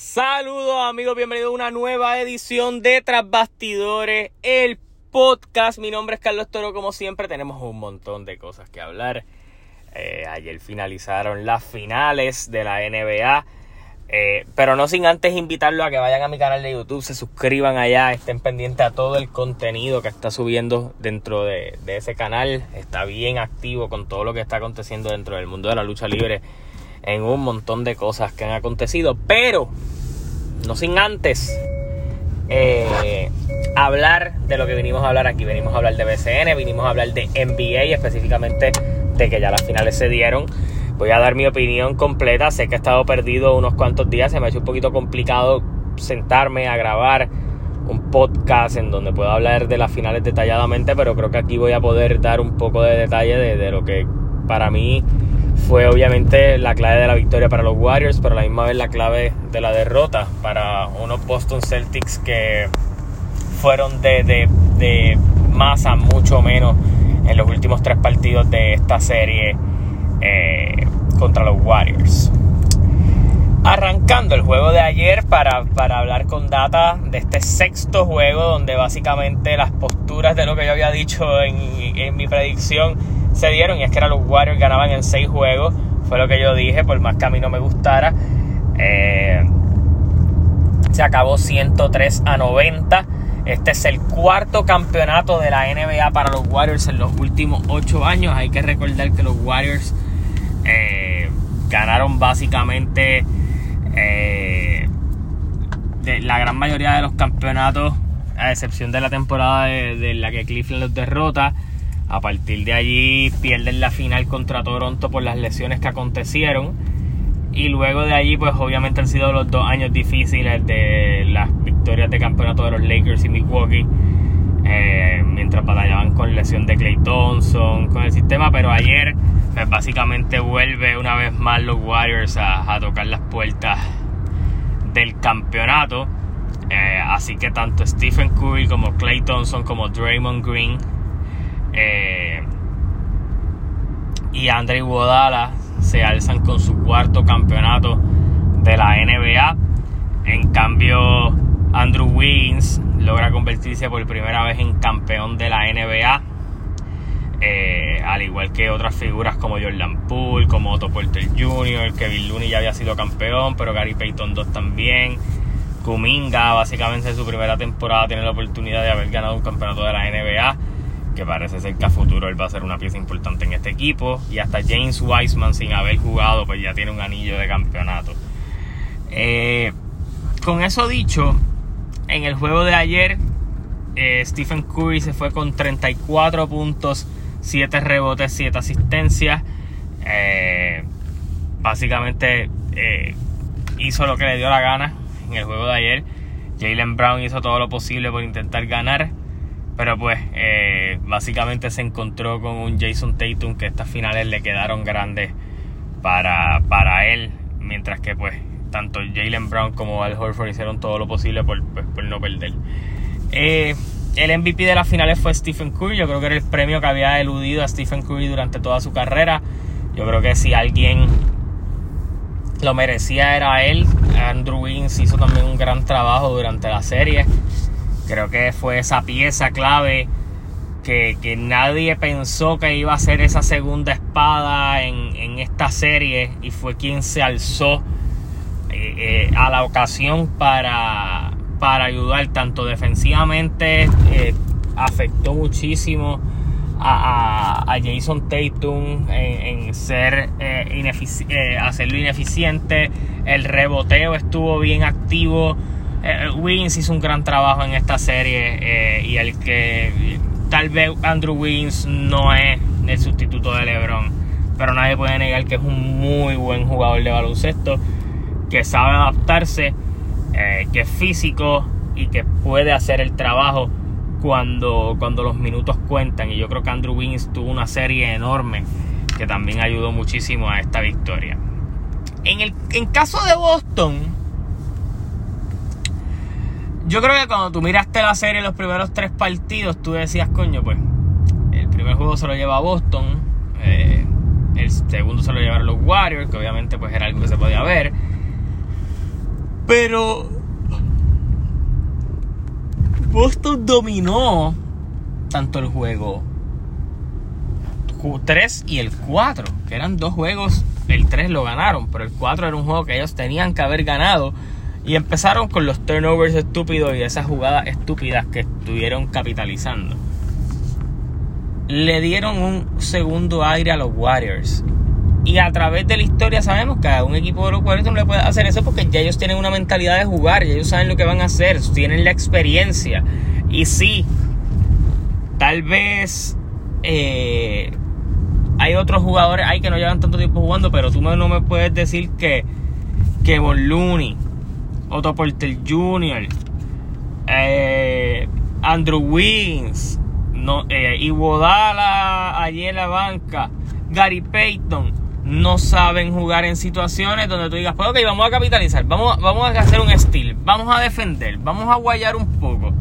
Saludos amigos, bienvenidos a una nueva edición de Tras Bastidores, el podcast. Mi nombre es Carlos Toro, como siempre tenemos un montón de cosas que hablar. Eh, ayer finalizaron las finales de la NBA, eh, pero no sin antes invitarlos a que vayan a mi canal de YouTube, se suscriban allá, estén pendientes a todo el contenido que está subiendo dentro de, de ese canal. Está bien activo con todo lo que está aconteciendo dentro del mundo de la lucha libre en un montón de cosas que han acontecido, pero no sin antes eh, hablar de lo que vinimos a hablar aquí. Venimos a hablar de BCN, vinimos a hablar de NBA, específicamente de que ya las finales se dieron. Voy a dar mi opinión completa. Sé que he estado perdido unos cuantos días, se me ha hecho un poquito complicado sentarme a grabar un podcast en donde puedo hablar de las finales detalladamente, pero creo que aquí voy a poder dar un poco de detalle de, de lo que para mí fue obviamente la clave de la victoria para los Warriors, pero a la misma vez la clave de la derrota para unos Boston Celtics que fueron de, de, más a mucho menos en los últimos tres partidos de esta serie eh, contra los Warriors. Arrancando el juego de ayer para, para, hablar con data de este sexto juego donde básicamente las posturas de lo que yo había dicho en, en mi predicción se dieron y es que eran los Warriors ganaban en seis juegos. Fue lo que yo dije, por más que a mí no me gustara. Eh, se acabó 103 a 90. Este es el cuarto campeonato de la NBA para los Warriors en los últimos ocho años. Hay que recordar que los Warriors eh, ganaron básicamente eh, la gran mayoría de los campeonatos, a excepción de la temporada de, de la que Cleveland los derrota. A partir de allí pierden la final contra Toronto por las lesiones que acontecieron. Y luego de allí, pues obviamente han sido los dos años difíciles de las victorias de campeonato de los Lakers y Milwaukee. Eh, mientras batallaban con lesión de Clay Thompson, con el sistema. Pero ayer, pues básicamente vuelve una vez más los Warriors a, tocar las puertas del campeonato. Eh, así que tanto Stephen Curry como Clay Thompson como Draymond Green eh, y Andre Iguodala se alzan con su cuarto campeonato de la NBA. En cambio, Andrew Wiggins logra convertirse por primera vez en campeón de la NBA. Eh, al igual que otras figuras como Jordan Poole, como Otto Porter Jr., Kevin Looney ya había sido campeón, pero Gary Payton 2 también. Kuminga, básicamente en su primera temporada, tiene la oportunidad de haber ganado un campeonato de la NBA que parece ser que a futuro él va a ser una pieza importante en este equipo. Y hasta James Wiseman, sin haber jugado, pues ya tiene un anillo de campeonato. Eh, con eso dicho, en el juego de ayer, eh, Stephen Curry se fue con 34 puntos, 7 rebotes, 7 asistencias. Eh, básicamente hizo lo que le dio la gana en el juego de ayer. Jalen Brown hizo todo lo posible por intentar ganar. Pero pues eh, básicamente se encontró con un Jason Tatum que estas finales le quedaron grandes para, para él. Mientras que pues tanto Jalen Brown como Al Horford hicieron todo lo posible por, pues, por no perder. Eh, el MVP de las finales fue Stephen Curry. Yo creo que era el premio que había eludido a Stephen Curry durante toda su carrera. Yo creo que si alguien lo merecía era él. Andrew Wiggins hizo también un gran trabajo durante la serie. Creo que fue esa pieza clave que, que, nadie pensó que iba a ser esa segunda espada en, en esta serie y fue quien se alzó eh, eh, a la ocasión para, para ayudar tanto defensivamente, eh, afectó muchísimo a, a, Jason Tatum en, en ser eh, hacerlo ineficiente, el reboteo estuvo bien activo eh, Wiggins hizo un gran trabajo en esta serie eh, y el que tal vez Andrew Wiggins no es el sustituto de LeBron, pero nadie puede negar que es un muy buen jugador de baloncesto, que sabe adaptarse, eh, que es físico y que puede hacer el trabajo cuando, cuando los minutos cuentan. Y yo creo que Andrew Wiggins tuvo una serie enorme que también ayudó muchísimo a esta victoria. En el en caso de Boston, yo creo que cuando tú miraste la serie los primeros tres partidos, tú decías, coño, pues, el primer juego se lo lleva a Boston, eh, el segundo se lo llevaron los Warriors, que obviamente pues era algo que se podía ver. Pero Boston dominó tanto el juego 3 y el 4, que eran dos juegos, el 3 lo ganaron, pero el 4 era un juego que ellos tenían que haber ganado. Y empezaron con los turnovers estúpidos y esas jugadas estúpidas que estuvieron capitalizando. Le dieron un segundo aire a los Warriors. Y a través de la historia sabemos que a un equipo de los Warriors no le puede hacer eso porque ya ellos tienen una mentalidad de jugar, ya ellos saben lo que van a hacer, tienen la experiencia. Y sí, tal vez eh, hay otros jugadores ahí que no llevan tanto tiempo jugando, pero tú no me puedes decir que, que Looney, Otto Porter Jr., eh, Andrew Wiggins, no, eh, Iguodala allí en la banca, Gary Payton, no saben jugar en situaciones donde tú digas, pues ok, vamos a capitalizar, vamos, vamos a hacer un steal, vamos a defender, vamos a guayar un poco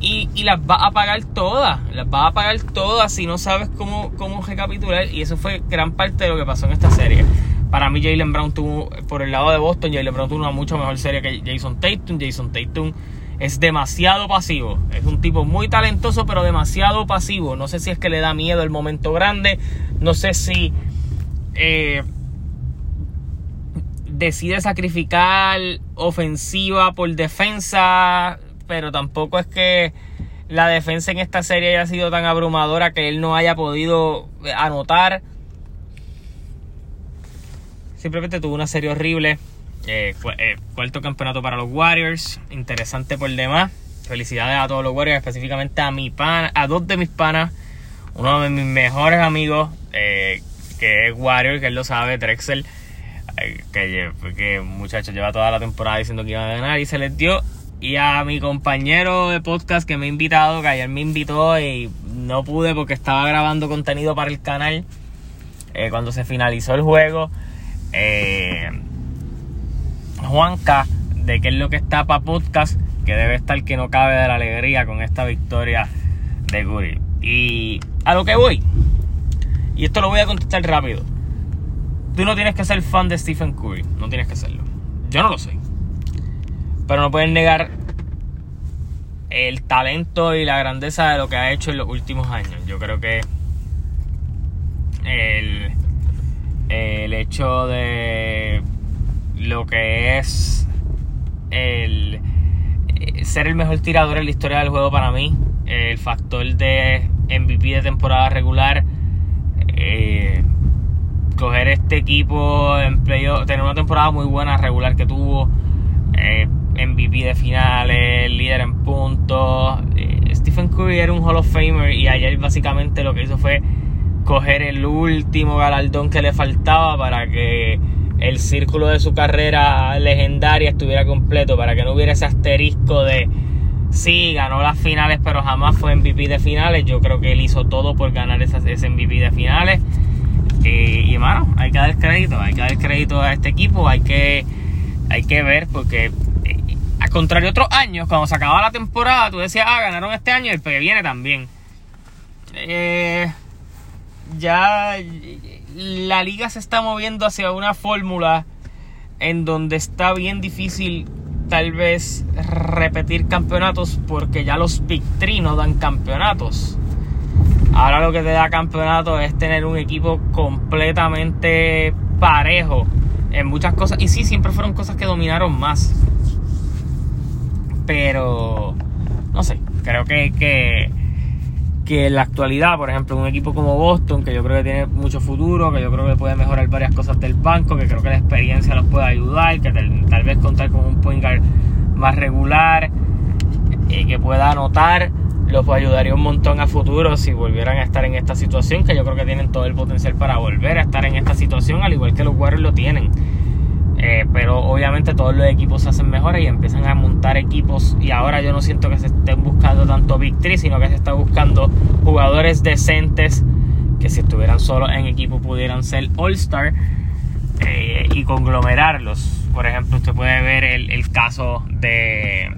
y, las va a pagar todas, las va a pagar todas si no sabes cómo, cómo recapitular. Y eso fue gran parte de lo que pasó en esta serie. Para mí Jalen Brown tuvo, por el lado de Boston, Jalen Brown tuvo una mucho mejor serie que Jason Tatum. Jason Tatum es demasiado pasivo. Es un tipo muy talentoso, pero demasiado pasivo. No sé si es que le da miedo el momento grande. No sé si eh, decide sacrificar ofensiva por defensa pero tampoco es que la defensa en esta serie haya sido tan abrumadora que él no haya podido anotar. Simplemente tuvo una serie horrible. Eh, eh, cuarto campeonato para los Warriors. Interesante por demás. Felicidades a todos los Warriors, específicamente a mi pana, a dos de mis panas. Uno de mis mejores amigos, eh, que es Warrior, que él lo sabe, Drexel. Que, que muchacho lleva toda la temporada diciendo que iba a ganar y se les dio y a mi compañero de podcast que me ha invitado, que ayer me invitó y no pude porque estaba grabando contenido para el canal. Eh, cuando se finalizó el juego, eh, Juanca, de qué es lo que está para podcast, que debe estar que no cabe de la alegría con esta victoria de Curry. Y a lo que voy, y esto lo voy a contestar rápido. Tú no tienes que ser fan de Stephen Curry, no tienes que serlo. Yo no lo soy. Pero no pueden negar el talento y la grandeza de lo que ha hecho en los últimos años. Yo creo que el, el hecho de lo que es el ser el mejor tirador en la historia del juego para mí, el factor de MVP de temporada regular, eh, coger este equipo en tener una temporada muy buena regular que tuvo, eh, MVP de finales, líder en puntos. Eh, Stephen Curry era un Hall of Famer y ayer básicamente lo que hizo fue coger el último galardón que le faltaba para que el círculo de su carrera legendaria estuviera completo, para que no hubiera ese asterisco de sí, ganó las finales, pero jamás fue MVP de finales. Yo creo que él hizo todo por ganar ese MVP de finales. Y, y mano, hay que dar crédito, hay que dar crédito a este equipo, hay que, hay que ver porque al contrario otros años, cuando se acababa la temporada, tú decías, ah, ganaron este año y el que viene también. Eh, ya la liga se está moviendo hacia una fórmula en donde está bien difícil tal vez repetir campeonatos porque ya los no dan campeonatos. Ahora lo que te da campeonato es tener un equipo completamente parejo en muchas cosas. Y sí, siempre fueron cosas que dominaron más. Pero, no sé, creo que, que, que, en la actualidad, por ejemplo, un equipo como Boston, que yo creo que tiene mucho futuro, que yo creo que puede mejorar varias cosas del banco, que creo que la experiencia los puede ayudar, que tal, vez contar con un point guard más regular, y que pueda anotar, los ayudaría un montón a futuro si volvieran a estar en esta situación, que yo creo que tienen todo el potencial para volver a estar en esta situación, al igual que los Warriors lo tienen. Eh, pero obviamente todos los equipos se hacen mejores y empiezan a montar equipos y ahora yo no siento que se estén buscando tanto victory, sino que se está buscando jugadores decentes que si estuvieran solo en equipo pudieran ser All-Star eh, y conglomerarlos. Por ejemplo, usted puede ver el, caso de,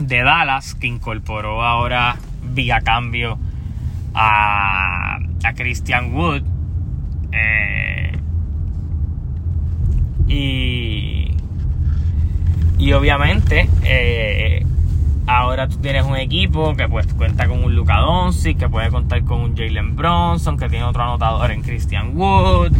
de Dallas que incorporó ahora vía cambio a, a Christian Wood. Eh, y, Y obviamente, eh, ahora tú tienes un equipo que pues cuenta con un Luka Doncic, que puede contar con un Jalen Bronson, que tiene otro anotador en Christian Wood,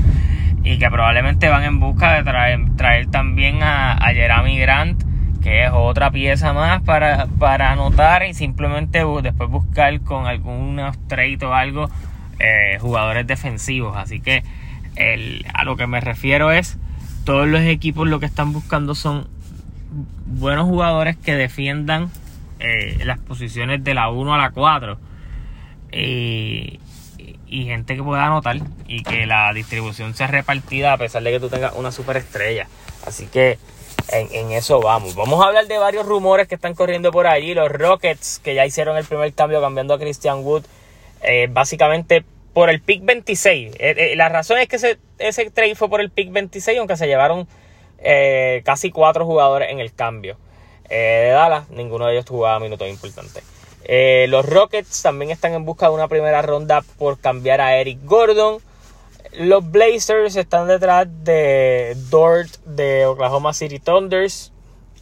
y que probablemente van en busca de traer, traer también a, Jeremy Grant, que es otra pieza más para, para anotar y simplemente después buscar con algunos trade o algo eh, jugadores defensivos. Así que el, a lo que me refiero es, todos los equipos lo que están buscando son buenos jugadores que defiendan eh, las posiciones de la 1 a la 4 y, gente que pueda anotar y que la distribución sea repartida a pesar de que tú tengas una superestrella. Así que en, eso vamos. Vamos a hablar de varios rumores que están corriendo por allí. Los Rockets que ya hicieron el primer cambio cambiando a Christian Wood. Eh, básicamente por el pick 26. Eh, la razón es que ese, ese trade fue por el pick 26, aunque se llevaron casi cuatro jugadores en el cambio. Eh, de Dallas, ninguno de ellos jugaba minutos importantes. Eh, los Rockets también están en busca de una primera ronda por cambiar a Eric Gordon. Los Blazers están detrás de Dort de Oklahoma City Thunders.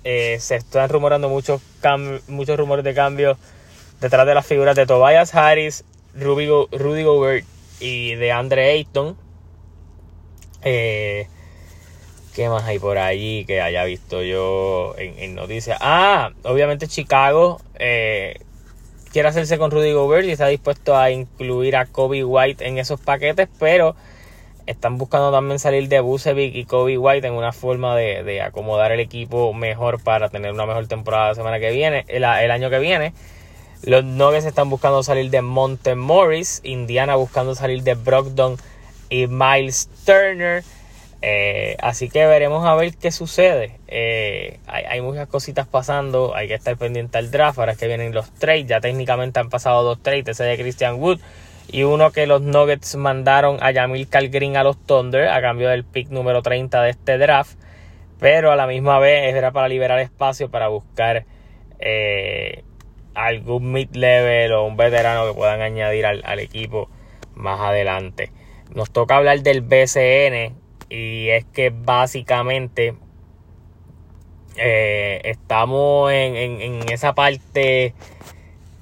Eh, se están rumorando muchos, muchos rumores de cambio detrás de las figuras de Tobias Harris, Rudy, Gobert y de Andre Ayton. Eh, ¿Qué más hay por allí que haya visto yo en, noticias? Ah, obviamente Chicago eh, quiere hacerse con Rudy Gobert y está dispuesto a incluir a Kobe White en esos paquetes, pero están buscando también salir de Bucevic y Kobe White en una forma de, acomodar el equipo mejor para tener una mejor temporada la semana que viene, el, año que viene. Los Nuggets están buscando salir de Monte Morris, Indiana buscando salir de Brogdon y Miles Turner. Eh, así que veremos a ver qué sucede. Eh, hay, muchas cositas pasando. Hay que estar pendiente al draft. Ahora es que vienen los trades. Ya técnicamente han pasado dos trades. Ese de Christian Wood. Y uno que los Nuggets mandaron a Yamil Calgrin a los Thunder. A cambio del pick número 30 de este draft. Pero a la misma vez era para liberar espacio para buscar eh, algún mid-level o un veterano que puedan añadir al, al equipo más adelante. Nos toca hablar del BCN y es que básicamente eh, estamos en, esa parte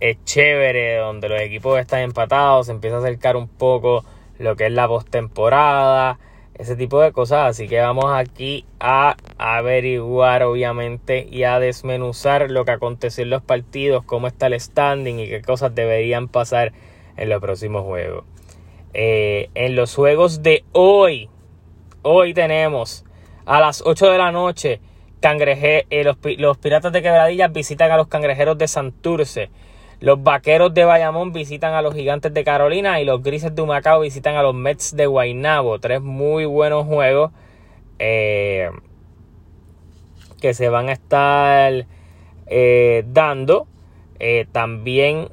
eh, chévere donde los equipos están empatados, se empieza a acercar un poco lo que es la postemporada, ese tipo de cosas. Así que vamos aquí a averiguar, obviamente, y a desmenuzar lo que aconteció en los partidos, cómo está el standing y qué cosas deberían pasar en los próximos juegos. Eh, en los juegos de hoy, Hoy tenemos a las 8 de la noche cangreje, eh, los, Piratas de Quebradillas visitan a los Cangrejeros de Santurce. Los Vaqueros de Bayamón visitan a los Gigantes de Carolina y los Grises de Humacao visitan a los Mets de Guaynabo. Tres muy buenos juegos eh, que se van a estar eh, dando. también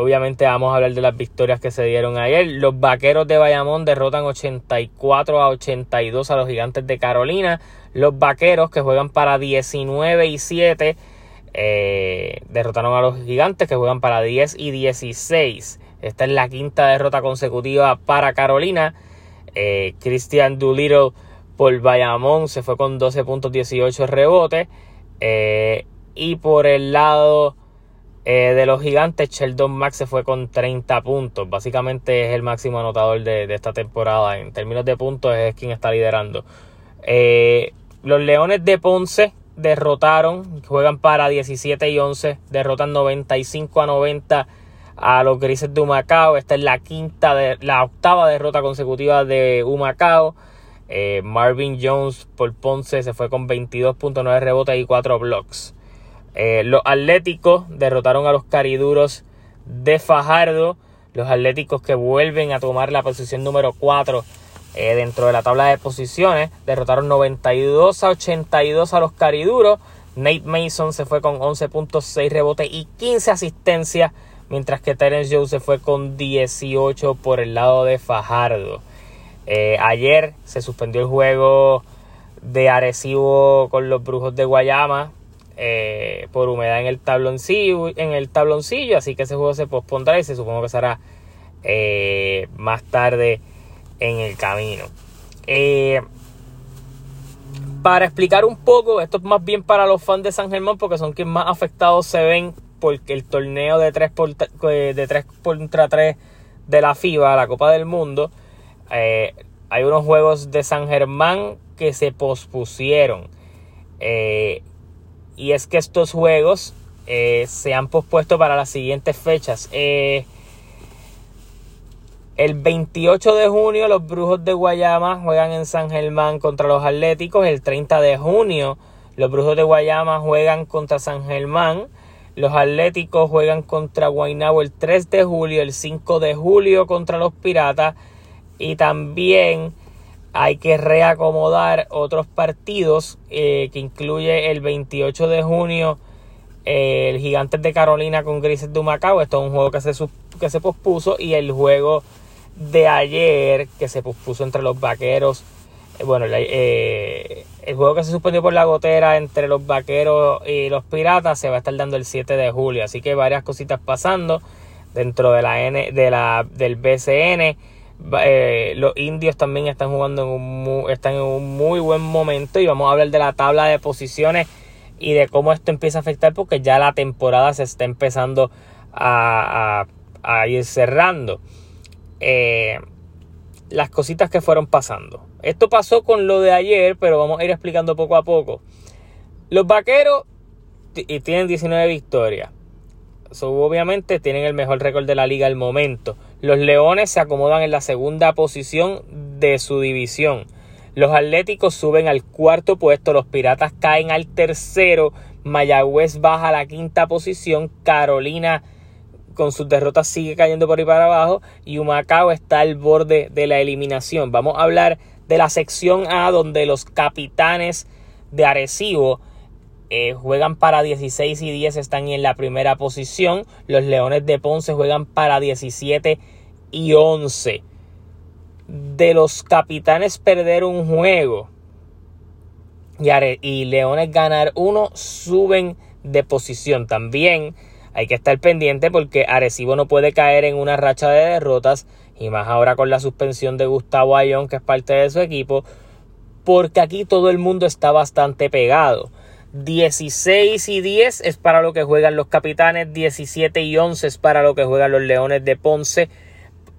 Obviamente vamos a hablar de las victorias que se dieron ayer. Los Vaqueros de Bayamón derrotan 84 a 82 a los Gigantes de Carolina. Los Vaqueros que juegan para 19 y 7 eh, derrotaron a los Gigantes que juegan para 10 y 16. Esta es la quinta derrota consecutiva para Carolina. Eh, Christian Doolittle por Bayamón se fue con 12 puntos 18 rebotes. Eh, y por el lado eh, de los gigantes, Sheldon Max se fue con 30 puntos. Básicamente es el máximo anotador de, esta temporada. En términos de puntos es quien está liderando. Los Leones de Ponce derrotaron, juegan para 17 y 11, derrotan 95 a 90 a los Grises de Humacao. Esta es la quinta, de, la octava derrota consecutiva de Humacao. Eh, Marvin Jones por Ponce se fue con 22.9 rebotes y 4 blocks. Eh, los Atléticos derrotaron a los Cariduros de Fajardo. Los Atléticos que vuelven a tomar la posición número 4 eh, dentro de la tabla de posiciones. Derrotaron 92 a 82 a los Cariduros. Nate Mason se fue con 11.6 rebotes y 15 asistencias. Mientras que Terence Joe se fue con 18 por el lado de Fajardo. Eh, ayer se suspendió el juego de Arecibo con los Brujos de Guayama eh, por humedad en el tabloncillo, en el tabloncillo, así que ese juego se pospondrá y se supone que será más tarde en el camino. Eh, Para explicar un poco, esto es más bien para los fans de San Germán porque son quienes más afectados se ven porque el torneo de 3, por, eh, de 3 contra 3 de la FIBA, la Copa del Mundo, eh, hay unos juegos de San Germán que se pospusieron. Y es que estos juegos se han pospuesto para las siguientes fechas. El 28 de junio los Brujos de Guayama juegan en San Germán contra los Atléticos. El 30 de junio los Brujos de Guayama juegan contra San Germán. Los Atléticos juegan contra Guaynabo el 3 de julio, el 5 de julio contra los Piratas. Y también hay que reacomodar otros partidos eh, que incluye el 28 de junio eh, el Gigantes de Carolina con Grises de Humacao. Esto es un juego que se, que se pospuso y el juego de ayer que se puso entre los vaqueros. Eh, bueno, eh, el juego que se suspendió por la gotera entre los vaqueros y los piratas se va a estar dando el 7 de julio. Así que varias cositas pasando dentro de la N, de la, del BCN. Eh, los indios también están jugando en un, están en un muy buen momento y vamos a hablar de la tabla de posiciones y de cómo esto empieza a afectar porque ya la temporada se está empezando a, a ir cerrando. Eh, las cositas que fueron pasando. Esto pasó con lo de ayer, pero vamos a ir explicando poco a poco. Los vaqueros tienen 19 victorias. obviamente tienen el mejor récord de la liga al momento. Los Leones se acomodan en la segunda posición de su división. Los Atléticos suben al cuarto puesto. Los Piratas caen al tercero. Mayagüez baja a la quinta posición. Carolina con sus derrotas sigue cayendo por ahí para abajo y Humacao está al borde de la eliminación. Vamos a hablar de la sección A donde los capitanes de Arecibo eh, juegan para 16 y 10, están en la primera posición. Los Leones de Ponce juegan para 17 y 11. De los capitanes perder un juego y, y Leones ganar uno, suben de posición. También hay que estar pendiente porque Arecibo no puede caer en una racha de derrotas y más ahora con la suspensión de Gustavo Ayón que es parte de su equipo porque aquí todo el mundo está bastante pegado. 16 y 10 es para lo que juegan los capitanes, 17 y 11 es para lo que juegan los Leones de Ponce,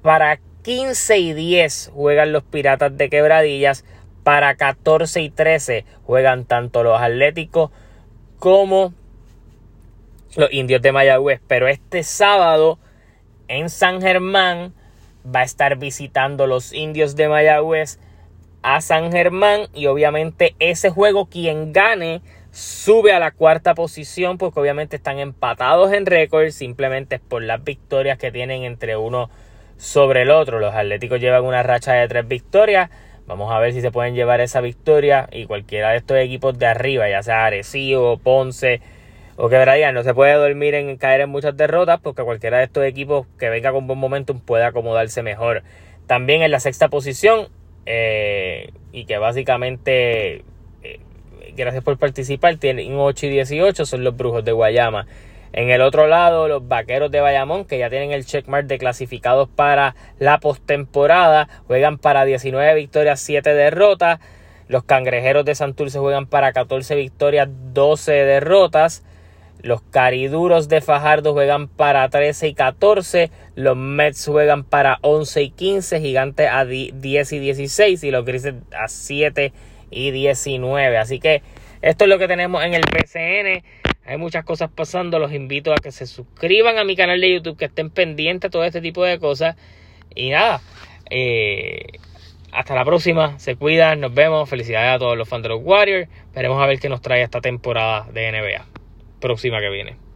para 15 y 10 juegan los Piratas de Quebradillas, para 14 y 13 juegan tanto los Atléticos como los indios de Mayagüez. Pero este sábado en San Germán va a estar visitando los indios de Mayagüez a San Germán y obviamente ese juego quien gane sube a la cuarta posición porque obviamente están empatados en récord simplemente por las victorias que tienen entre uno sobre el otro. Los Atléticos llevan una racha de tres victorias. Vamos a ver si se pueden llevar esa victoria y cualquiera de estos equipos de arriba, ya sea Arecibo, Ponce, o que no se puede dormir en caer en muchas derrotas porque cualquiera de estos equipos que venga con buen momentum puede acomodarse mejor. También en la sexta posición eh, y que básicamente eh, gracias por participar tienen 8 y 18 son los Brujos de Guayama. En el otro lado, los Vaqueros de Bayamón, que ya tienen el checkmark de clasificados para la postemporada, juegan para 19 victorias, 7 derrotas. Los Cangrejeros de Santurce juegan para 14 victorias, 12 derrotas. Los Cariduros de Fajardo juegan para 13 y 14. Los Mets juegan para 11 y 15. Gigantes a 10 y 16. Y los Grises a 7 y 19. Así que esto es lo que tenemos en el PCN. Hay muchas cosas pasando. Los invito a que se suscriban a mi canal de YouTube. Que estén pendientes de todo este tipo de cosas. Y nada. Eh, hasta la próxima. Se cuidan. Nos vemos. Felicidades a todos los fans de los Warriors. Veremos a ver qué nos trae esta temporada de NBA próxima que viene.